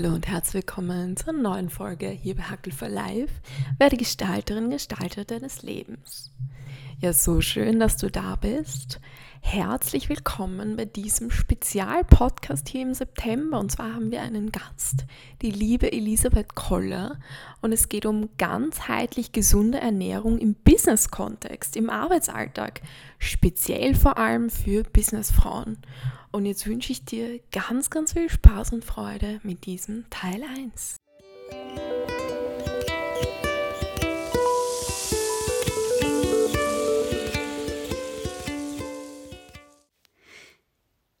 Hallo und herzlich willkommen zur neuen Folge hier bei Hackel for Life. Werde Gestalterin, Gestalter deines Lebens. Ja, so schön, dass du da bist. Herzlich willkommen bei diesem Spezialpodcast hier im September. Und zwar haben wir einen Gast, die liebe Elisabeth Koller. Und es geht um ganzheitlich gesunde Ernährung im Business-Kontext, im Arbeitsalltag, speziell vor allem für Businessfrauen. Und jetzt wünsche ich dir ganz, ganz viel Spaß und Freude mit diesem Teil 1.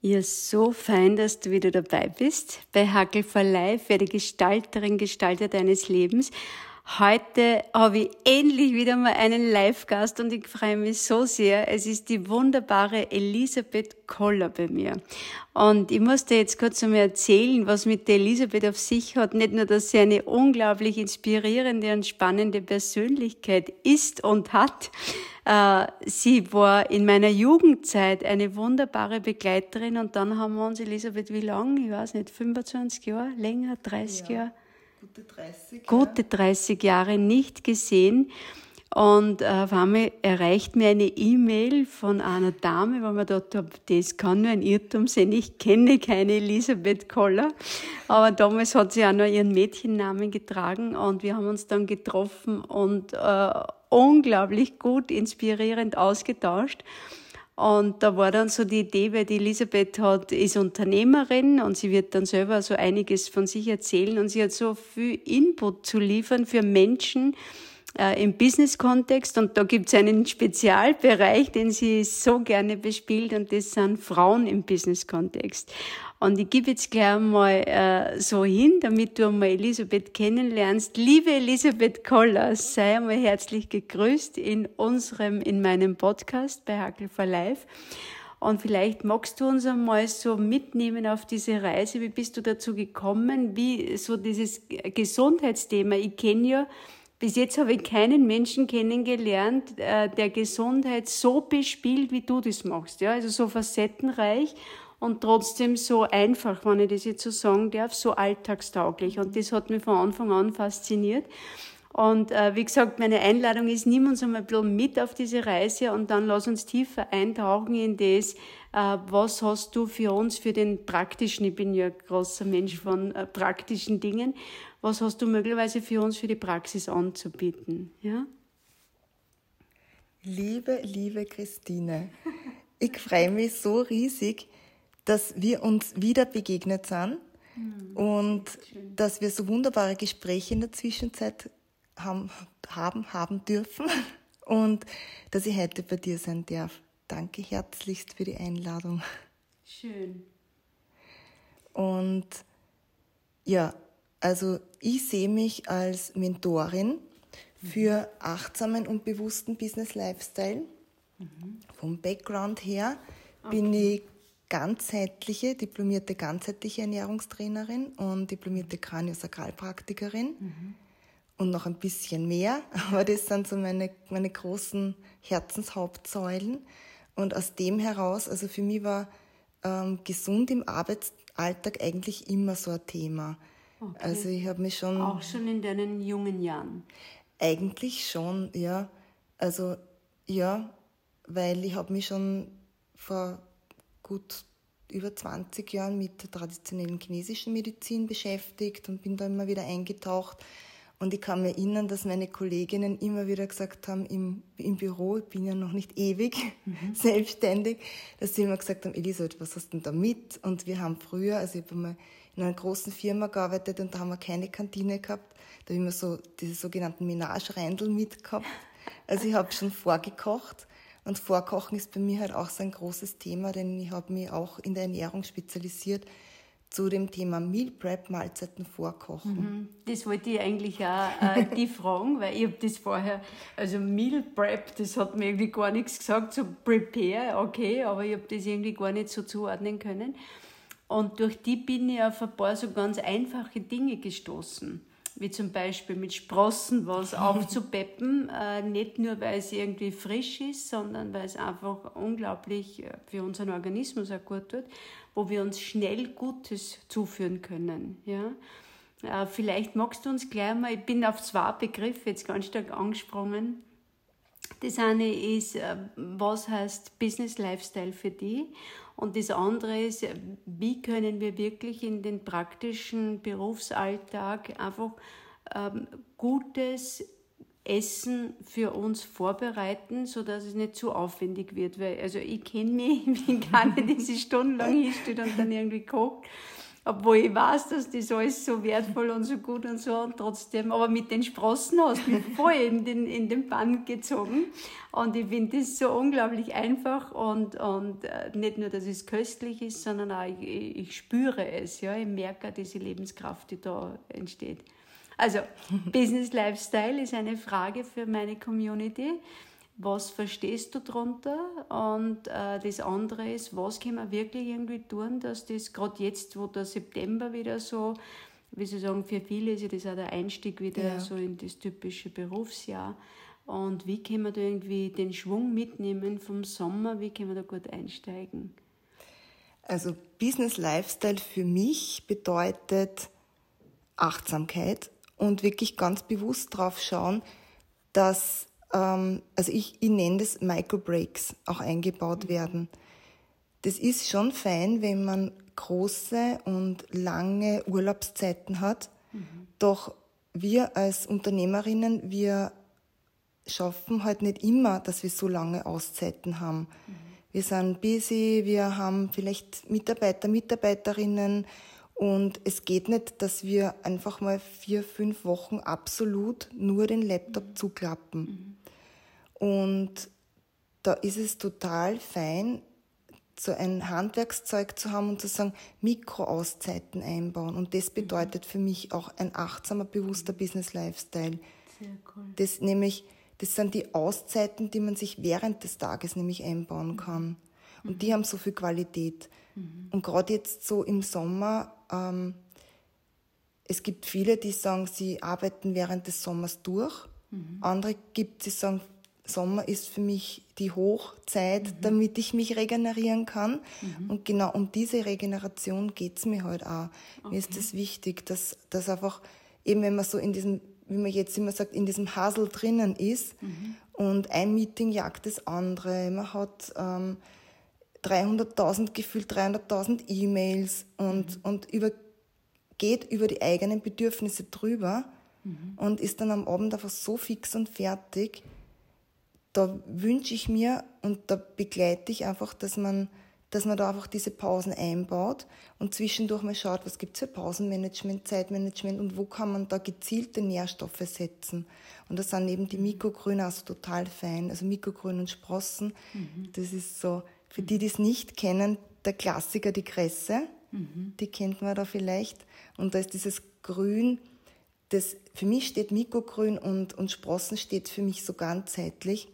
Ja, so fein, dass du wieder dabei bist. Bei Hackel for Life, werde Gestalterin, Gestalter deines Lebens. Heute habe ich endlich wieder mal einen Live-Gast und ich freue mich so sehr. Es ist die wunderbare Elisabeth Koller bei mir. Und ich muss dir jetzt kurz einmal erzählen, was mit der Elisabeth auf sich hat. Nicht nur, dass sie eine unglaublich inspirierende und spannende Persönlichkeit ist und hat. Äh, sie war in meiner Jugendzeit eine wunderbare Begleiterin und dann haben wir uns, Elisabeth, wie lange? Ich weiß nicht, 25 Jahre, länger, 30 ja. Jahre? Gute 30. Gute 30 Jahre nicht gesehen. Und äh, auf einmal erreicht mir eine E-Mail von einer Dame, wo man dachte, das kann nur ein Irrtum sein. Ich kenne keine Elisabeth Koller. Aber damals hat sie auch noch ihren Mädchennamen getragen und wir haben uns dann getroffen und äh, unglaublich gut, inspirierend ausgetauscht. Und da war dann so die Idee, weil die Elisabeth hat, ist Unternehmerin und sie wird dann selber so einiges von sich erzählen und sie hat so viel Input zu liefern für Menschen äh, im Business-Kontext. Und da gibt es einen Spezialbereich, den sie so gerne bespielt und das sind Frauen im Business-Kontext. Und ich gebe jetzt gleich mal äh, so hin, damit du einmal Elisabeth kennenlernst. Liebe Elisabeth Koller, sei einmal herzlich gegrüßt in unserem, in meinem Podcast bei Hackel for Life. Und vielleicht magst du uns einmal so mitnehmen auf diese Reise. Wie bist du dazu gekommen? Wie so dieses Gesundheitsthema? Ich kenne ja, bis jetzt habe ich keinen Menschen kennengelernt, äh, der Gesundheit so bespielt, wie du das machst. Ja, also so facettenreich und trotzdem so einfach, wenn ich das jetzt so sagen darf, so alltagstauglich. Und das hat mich von Anfang an fasziniert. Und äh, wie gesagt, meine Einladung ist, nimm uns einmal ein bisschen mit auf diese Reise und dann lass uns tiefer eintauchen in das, äh, was hast du für uns, für den praktischen, ich bin ja ein großer Mensch von äh, praktischen Dingen, was hast du möglicherweise für uns, für die Praxis anzubieten? Ja? Liebe, liebe Christine, ich freue mich so riesig, dass wir uns wieder begegnet sind mhm. und dass wir so wunderbare Gespräche in der Zwischenzeit haben, haben, haben dürfen und dass ich heute bei dir sein darf. Danke herzlichst für die Einladung. Schön. Und ja, also ich sehe mich als Mentorin für achtsamen und bewussten Business Lifestyle. Mhm. Vom Background her okay. bin ich ganzheitliche, diplomierte ganzheitliche Ernährungstrainerin und diplomierte Kraniosakralpraktikerin mhm. und noch ein bisschen mehr. Aber das sind so meine, meine großen Herzenshauptsäulen. Und aus dem heraus, also für mich war ähm, gesund im Arbeitsalltag eigentlich immer so ein Thema. Okay. Also ich habe mich schon... Auch schon in deinen jungen Jahren? Eigentlich schon, ja. Also ja, weil ich habe mich schon vor gut über 20 Jahren mit der traditionellen chinesischen Medizin beschäftigt und bin da immer wieder eingetaucht. Und ich kann mir erinnern, dass meine Kolleginnen immer wieder gesagt haben, im, im Büro, ich bin ja noch nicht ewig mhm. selbstständig, dass sie immer gesagt haben, Elisabeth, was hast du denn da mit? Und wir haben früher, also ich habe mal in einer großen Firma gearbeitet und da haben wir keine Kantine gehabt. Da habe ich immer so diese sogenannten Menage-Reindl mitgehabt. Also ich habe schon vorgekocht und Vorkochen ist bei mir halt auch so ein großes Thema, denn ich habe mich auch in der Ernährung spezialisiert zu dem Thema Meal Prep, Mahlzeiten vorkochen. Mhm. Das wollte ich eigentlich auch äh, die fragen, weil ich habe das vorher, also Meal Prep, das hat mir irgendwie gar nichts gesagt, so Prepare, okay, aber ich habe das irgendwie gar nicht so zuordnen können. Und durch die bin ich auf ein paar so ganz einfache Dinge gestoßen wie zum Beispiel mit Sprossen was aufzupeppen, äh, nicht nur weil es irgendwie frisch ist, sondern weil es einfach unglaublich äh, für unseren Organismus auch gut tut, wo wir uns schnell Gutes zuführen können. Ja? Äh, vielleicht magst du uns gleich mal, ich bin auf zwei Begriffe jetzt ganz stark angesprungen. Das eine ist, äh, was heißt Business Lifestyle für dich? Und das andere ist, wie können wir wirklich in den praktischen Berufsalltag einfach ähm, gutes Essen für uns vorbereiten, sodass es nicht zu aufwendig wird. Weil, also ich kenne mich, ich bin gar nicht, dass ich stundenlang hinsteht und dann irgendwie kocht obwohl ich weiß, dass das alles so wertvoll und so gut und so und trotzdem, aber mit den Sprossen hast du mich voll in den, in den Bann gezogen. Und ich finde das so unglaublich einfach und, und äh, nicht nur, dass es köstlich ist, sondern auch ich, ich spüre es, ja, ich merke diese Lebenskraft, die da entsteht. Also, Business Lifestyle ist eine Frage für meine Community was verstehst du darunter? Und äh, das andere ist, was können wir wirklich irgendwie tun, dass das gerade jetzt, wo der September wieder so, wie Sie sagen, für viele ist ja das auch der Einstieg wieder ja. so in das typische Berufsjahr. Und wie können wir da irgendwie den Schwung mitnehmen vom Sommer? Wie können wir da gut einsteigen? Also Business Lifestyle für mich bedeutet Achtsamkeit und wirklich ganz bewusst drauf schauen, dass ähm, also ich, ich nenne das Microbreaks, auch eingebaut mhm. werden. Das ist schon fein, wenn man große und lange Urlaubszeiten hat. Mhm. Doch wir als Unternehmerinnen, wir schaffen halt nicht immer, dass wir so lange Auszeiten haben. Mhm. Wir sind busy, wir haben vielleicht Mitarbeiter, Mitarbeiterinnen und es geht nicht, dass wir einfach mal vier, fünf Wochen absolut nur den Laptop mhm. zuklappen. Mhm. Und da ist es total fein, so ein Handwerkszeug zu haben und zu sagen, Mikroauszeiten einbauen. Und das bedeutet für mich auch ein achtsamer, bewusster Business-Lifestyle. Sehr cool. Das nämlich, das sind die Auszeiten, die man sich während des Tages nämlich einbauen kann. Und die mhm. haben so viel Qualität. Mhm. Und gerade jetzt so im Sommer, ähm, es gibt viele, die sagen, sie arbeiten während des Sommers durch. Mhm. Andere gibt, die sagen, Sommer ist für mich die Hochzeit, mhm. damit ich mich regenerieren kann. Mhm. Und genau um diese Regeneration geht es mir halt auch. Okay. Mir ist das wichtig, dass, dass einfach, eben wenn man so in diesem, wie man jetzt immer sagt, in diesem Hasel drinnen ist mhm. und ein Meeting jagt das andere. Man hat ähm, 300.000 gefühlt, 300.000 E-Mails und, mhm. und über, geht über die eigenen Bedürfnisse drüber mhm. und ist dann am Abend einfach so fix und fertig da wünsche ich mir und da begleite ich einfach, dass man, dass man da einfach diese Pausen einbaut und zwischendurch mal schaut, was gibt es für Pausenmanagement, Zeitmanagement und wo kann man da gezielte Nährstoffe setzen. Und das sind eben die Mikrogrüne also total fein. Also Mikrogrün und Sprossen, mhm. das ist so, für die, die es nicht kennen, der Klassiker, die Kresse, mhm. die kennt man da vielleicht. Und da ist dieses Grün, das, für mich steht Mikrogrün und, und Sprossen steht für mich so ganzheitlich.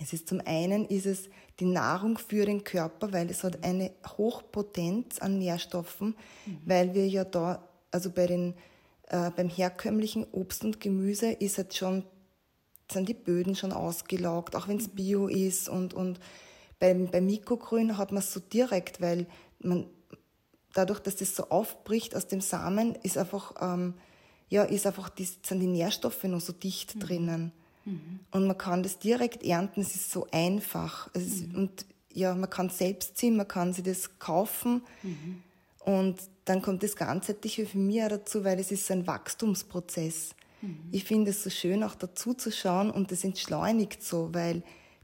Es ist zum einen ist es die Nahrung für den Körper, weil es hat eine Hochpotenz an Nährstoffen, mhm. weil wir ja da, also bei den, äh, beim herkömmlichen Obst und Gemüse ist halt schon, sind die Böden schon ausgelaugt, auch wenn es mhm. Bio ist und, und beim, beim Mikrogrün hat man es so direkt, weil man, dadurch, dass das so aufbricht aus dem Samen, ist einfach, ähm, ja, ist einfach, die, sind die Nährstoffe noch so dicht mhm. drinnen. Mhm. Und man kann das direkt ernten, es ist so einfach. Ist, mhm. Und ja, man kann es selbst ziehen, man kann sich das kaufen. Mhm. Und dann kommt das Ganzheitliche für mich auch dazu, weil es ist so ein Wachstumsprozess. Mhm. Ich finde es so schön, auch dazu zu schauen und das entschleunigt so, weil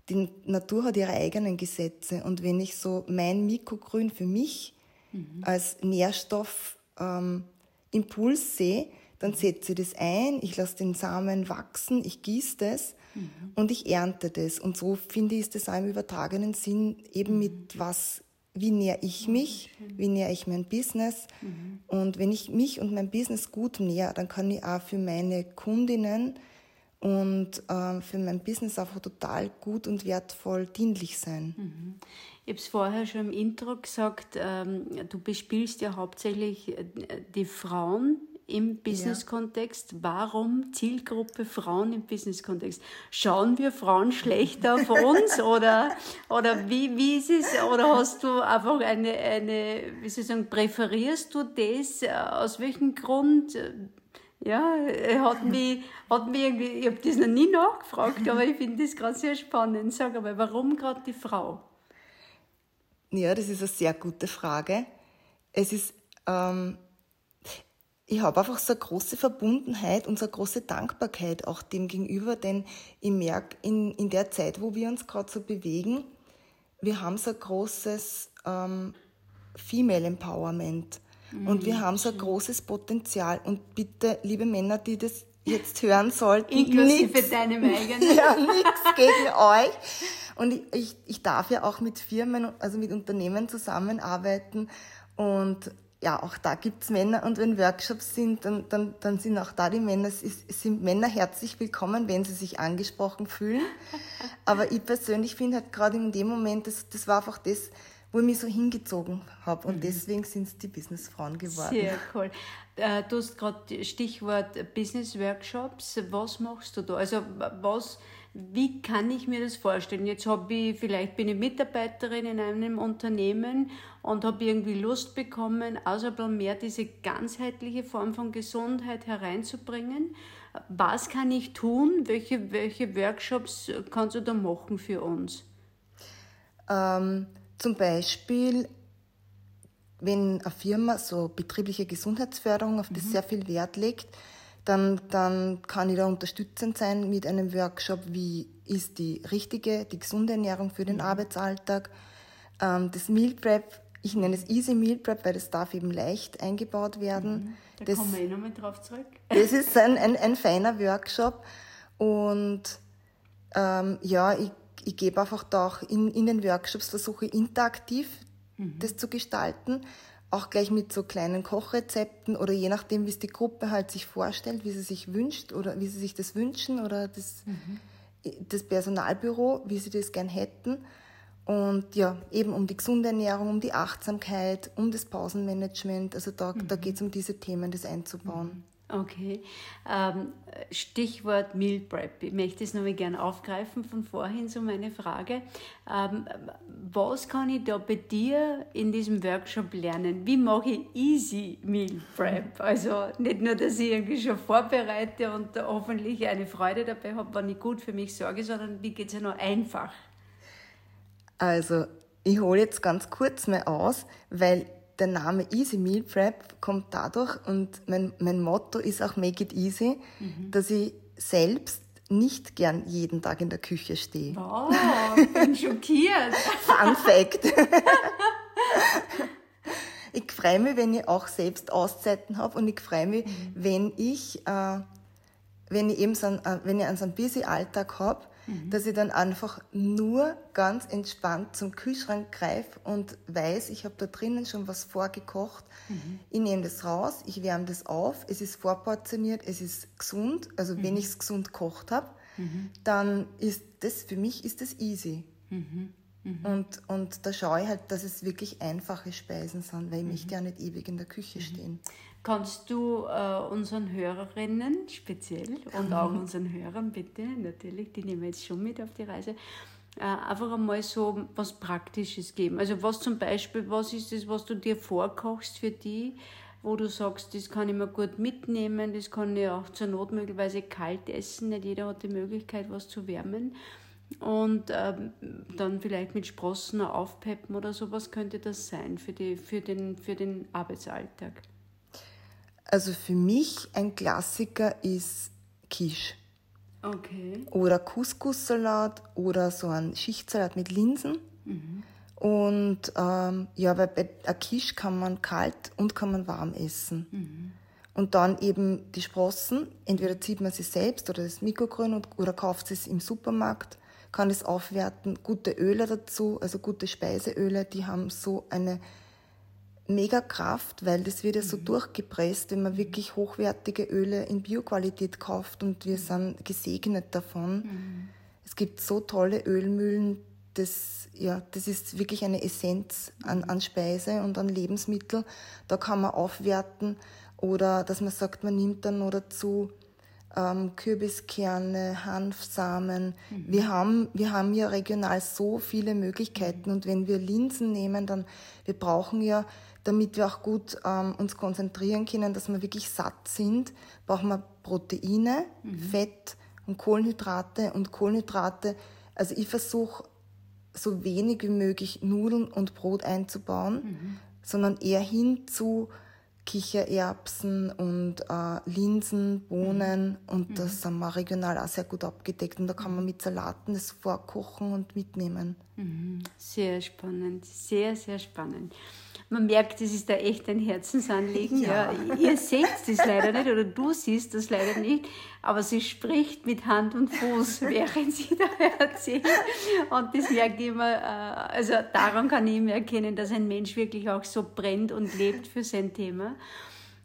die Natur hat ihre eigenen Gesetze. Und wenn ich so mein Mikrogrün für mich mhm. als Nährstoff ähm, Impuls sehe, dann setze ich das ein, ich lasse den Samen wachsen, ich gieße das mhm. und ich ernte das. Und so finde ich, ist das auch im übertragenen Sinn eben mhm. mit was, wie nähere ich mich, wie nähere ich mein Business. Mhm. Und wenn ich mich und mein Business gut nähere, dann kann ich auch für meine Kundinnen und äh, für mein Business einfach total gut und wertvoll dienlich sein. Mhm. Ich habe es vorher schon im Intro gesagt, ähm, du bespielst ja hauptsächlich äh, die Frauen im Business-Kontext. Warum Zielgruppe Frauen im Business-Kontext? Schauen wir Frauen schlechter auf uns oder, oder wie, wie ist es? Oder hast du einfach eine, eine, wie soll ich sagen, präferierst du das? Aus welchem Grund? Ja, hat mich, hat mich irgendwie, ich habe das noch nie nachgefragt, aber ich finde das gerade sehr spannend. Sag aber, warum gerade die Frau? Ja, das ist eine sehr gute Frage. Es ist, ähm, ich habe einfach so eine große Verbundenheit und so eine große Dankbarkeit auch dem gegenüber, denn ich merke, in, in der Zeit, wo wir uns gerade so bewegen, wir haben so ein großes ähm, Female Empowerment mhm, und wir haben so ein großes Potenzial. Und bitte, liebe Männer, die das jetzt hören sollten, inklusive nix, deinem eigenen. Ja, nichts gegen euch. Und ich, ich, ich darf ja auch mit Firmen, also mit Unternehmen zusammenarbeiten und ja, auch da gibt's Männer und wenn Workshops sind, dann, dann, dann sind auch da die Männer, es, ist, es sind Männer herzlich willkommen, wenn sie sich angesprochen fühlen. Aber ich persönlich finde halt gerade in dem Moment, das, das war einfach das, wo ich mich so hingezogen habe. Und mhm. deswegen sind es die Businessfrauen geworden. Sehr cool. Äh, du hast gerade Stichwort Business Workshops. Was machst du da? Also was wie kann ich mir das vorstellen? Jetzt habe ich, vielleicht bin ich Mitarbeiterin in einem Unternehmen und habe irgendwie Lust bekommen, also mehr diese ganzheitliche Form von Gesundheit hereinzubringen. Was kann ich tun? Welche, welche Workshops kannst du da machen für uns? Ähm, zum Beispiel, wenn eine Firma so betriebliche Gesundheitsförderung, auf das mhm. sehr viel Wert legt, dann, dann kann ich da unterstützend sein mit einem Workshop, wie ist die richtige, die gesunde Ernährung für den mhm. Arbeitsalltag. Ähm, das Meal Prep, ich nenne es Easy Meal Prep, weil das darf eben leicht eingebaut werden. Mhm. Da das, kommen wir eh nochmal drauf zurück. Das ist ein, ein, ein feiner Workshop und ähm, ja, ich, ich gebe einfach da auch in, in den Workshops, versuche interaktiv mhm. das zu gestalten auch gleich mit so kleinen Kochrezepten oder je nachdem, wie es die Gruppe halt sich vorstellt, wie sie sich wünscht oder wie sie sich das wünschen oder das, mhm. das Personalbüro, wie sie das gern hätten. Und ja, eben um die gesunde Ernährung, um die Achtsamkeit, um das Pausenmanagement. Also da, mhm. da geht es um diese Themen, das einzubauen. Okay. Ähm, Stichwort Meal Prep. Ich möchte es nochmal gerne aufgreifen von vorhin, so meine Frage. Ähm, was kann ich da bei dir in diesem Workshop lernen? Wie mache ich easy Meal Prep? Also nicht nur, dass ich irgendwie schon vorbereite und hoffentlich eine Freude dabei habe, wenn ich gut für mich sorge, sondern wie geht es ja noch einfach? Also, ich hole jetzt ganz kurz mal aus, weil der Name Easy Meal Prep kommt dadurch und mein, mein Motto ist auch Make it easy, mhm. dass ich selbst nicht gern jeden Tag in der Küche stehe. Oh, ich bin schockiert. Fun Fact. ich freue mich, wenn ich auch selbst Auszeiten habe und ich freue mich, mhm. wenn ich, äh, wenn ich eben so einen, äh, wenn ich einen so einen busy Alltag habe, mhm. dass ich dann einfach nur ganz entspannt zum Kühlschrank greife und weiß, ich habe da drinnen schon was vorgekocht. Mhm. Ich nehme das raus, ich wärme das auf, es ist vorportioniert, es ist gesund. Also wenn mhm. ich es gesund gekocht habe, mhm. dann ist das, für mich ist das easy. Mhm. Und, und da schaue ich halt, dass es wirklich einfache Speisen sind, weil ich möchte ja nicht ewig in der Küche stehen. Kannst du äh, unseren Hörerinnen speziell und auch unseren Hörern bitte, natürlich, die nehmen wir jetzt schon mit auf die Reise, äh, einfach einmal so was Praktisches geben. Also was zum Beispiel, was ist das, was du dir vorkochst für die, wo du sagst, das kann ich mir gut mitnehmen, das kann ich auch zur Not möglicherweise kalt essen, nicht jeder hat die Möglichkeit, was zu wärmen. Und ähm, dann vielleicht mit Sprossen aufpeppen oder sowas könnte das sein für, die, für, den, für den Arbeitsalltag. Also für mich ein Klassiker ist Quiche. Okay. Oder Couscous-Salat oder so ein Schichtsalat mit Linsen. Mhm. Und ähm, ja, weil bei einer Quiche kann man kalt und kann man warm essen. Mhm. Und dann eben die Sprossen, entweder zieht man sie selbst oder das Mikrogrün oder kauft es im Supermarkt, kann es aufwerten. Gute Öle dazu, also gute Speiseöle, die haben so eine mega Kraft, weil das wird ja so mhm. durchgepresst, wenn man wirklich hochwertige Öle in Bioqualität kauft und wir sind gesegnet davon. Mhm. Es gibt so tolle Ölmühlen, das, ja, das ist wirklich eine Essenz an, an Speise und an Lebensmittel. Da kann man aufwerten Oder dass man sagt, man nimmt dann noch dazu ähm, Kürbiskerne, Hanfsamen. Mhm. Wir, haben, wir haben ja regional so viele Möglichkeiten und wenn wir Linsen nehmen, dann wir brauchen ja, damit wir auch gut ähm, uns konzentrieren können, dass wir wirklich satt sind, brauchen wir Proteine, mhm. Fett und Kohlenhydrate und Kohlenhydrate. Also ich versuche so wenig wie möglich Nudeln und Brot einzubauen, mhm. sondern eher hin zu Kichererbsen und äh, Linsen, Bohnen mhm. und mhm. das haben wir regional auch sehr gut abgedeckt und da kann man mit Salaten das vorkochen und mitnehmen. Mhm. Sehr spannend, sehr, sehr spannend man merkt, es ist da echt ein Herzensanliegen. Ja. ja. Ihr seht es leider nicht oder du siehst das leider nicht, aber sie spricht mit Hand und Fuß, während sie da erzählt. Und das merke ich immer, äh, also daran kann ich immer erkennen, dass ein Mensch wirklich auch so brennt und lebt für sein Thema.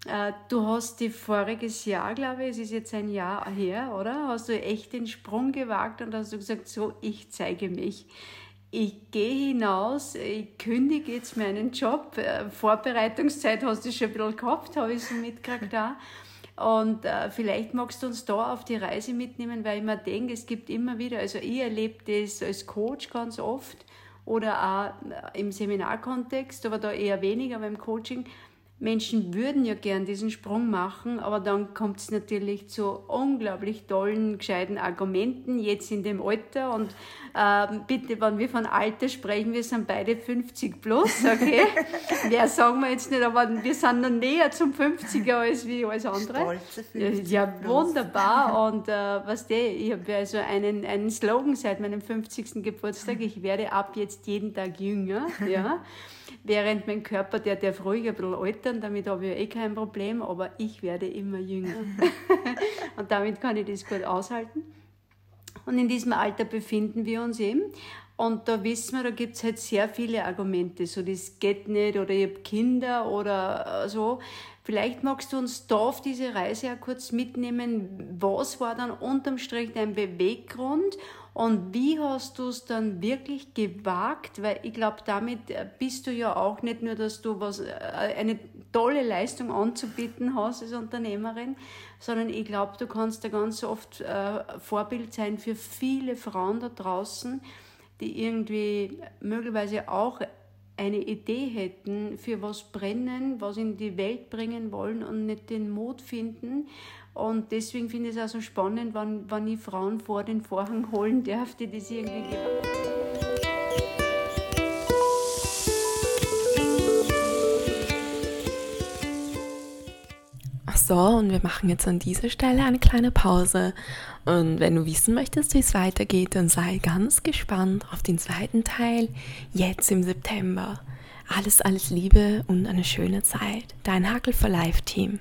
Äh, du hast die voriges Jahr, glaube ich, es ist jetzt ein Jahr her, oder? Hast du echt den Sprung gewagt und hast du gesagt, so, ich zeige mich ich gehe hinaus, ich kündige jetzt meinen Job. Äh, Vorbereitungszeit hast du schon ein bisschen gehabt, habe ich so mitgekriegt da. Und äh, vielleicht magst du uns da auf die Reise mitnehmen, weil ich mir denke, es gibt immer wieder, also ich erlebe das als Coach ganz oft oder auch im Seminarkontext, aber da eher weniger beim Coaching, Menschen würden ja gern diesen Sprung machen, aber dann kommt es natürlich zu unglaublich tollen, gescheiten Argumenten, jetzt in dem Alter. Und äh, bitte, wenn wir von Alter sprechen, wir sind beide 50 plus, okay? Wer sagen wir jetzt nicht, aber wir sind noch näher zum 50er als wie alles andere. ja, wunderbar. Und äh, was der, ich habe also einen, einen Slogan seit meinem 50. Geburtstag, ich werde ab jetzt jeden Tag jünger. Ja während mein Körper, der darf ruhig ein bisschen altern, damit habe ich eh kein Problem, aber ich werde immer jünger. und damit kann ich das gut aushalten. Und in diesem Alter befinden wir uns eben. Und da wissen wir, da gibt es halt sehr viele Argumente. So, das geht nicht oder ich habe Kinder oder so. Vielleicht magst du uns da auf diese Reise ja kurz mitnehmen. Was war dann unterm Strich dein Beweggrund und wie hast du es dann wirklich gewagt? Weil ich glaube, damit äh, bist du ja auch nicht nur, dass du was, äh, eine tolle Leistung anzubieten hast als Unternehmerin, sondern ich glaube, du kannst da ganz oft äh, Vorbild sein für viele Frauen da draußen, die irgendwie möglicherweise auch eine Idee hätten, für was brennen, was in die Welt bringen wollen und nicht den Mut finden. Und deswegen finde ich es auch so spannend, wenn, wenn ich Frauen vor den Vorhang holen darf, die das irgendwie gibt. So, und wir machen jetzt an dieser Stelle eine kleine Pause. Und wenn du wissen möchtest, wie es weitergeht, dann sei ganz gespannt auf den zweiten Teil jetzt im September. Alles, alles Liebe und eine schöne Zeit. Dein Hakel for Life Team.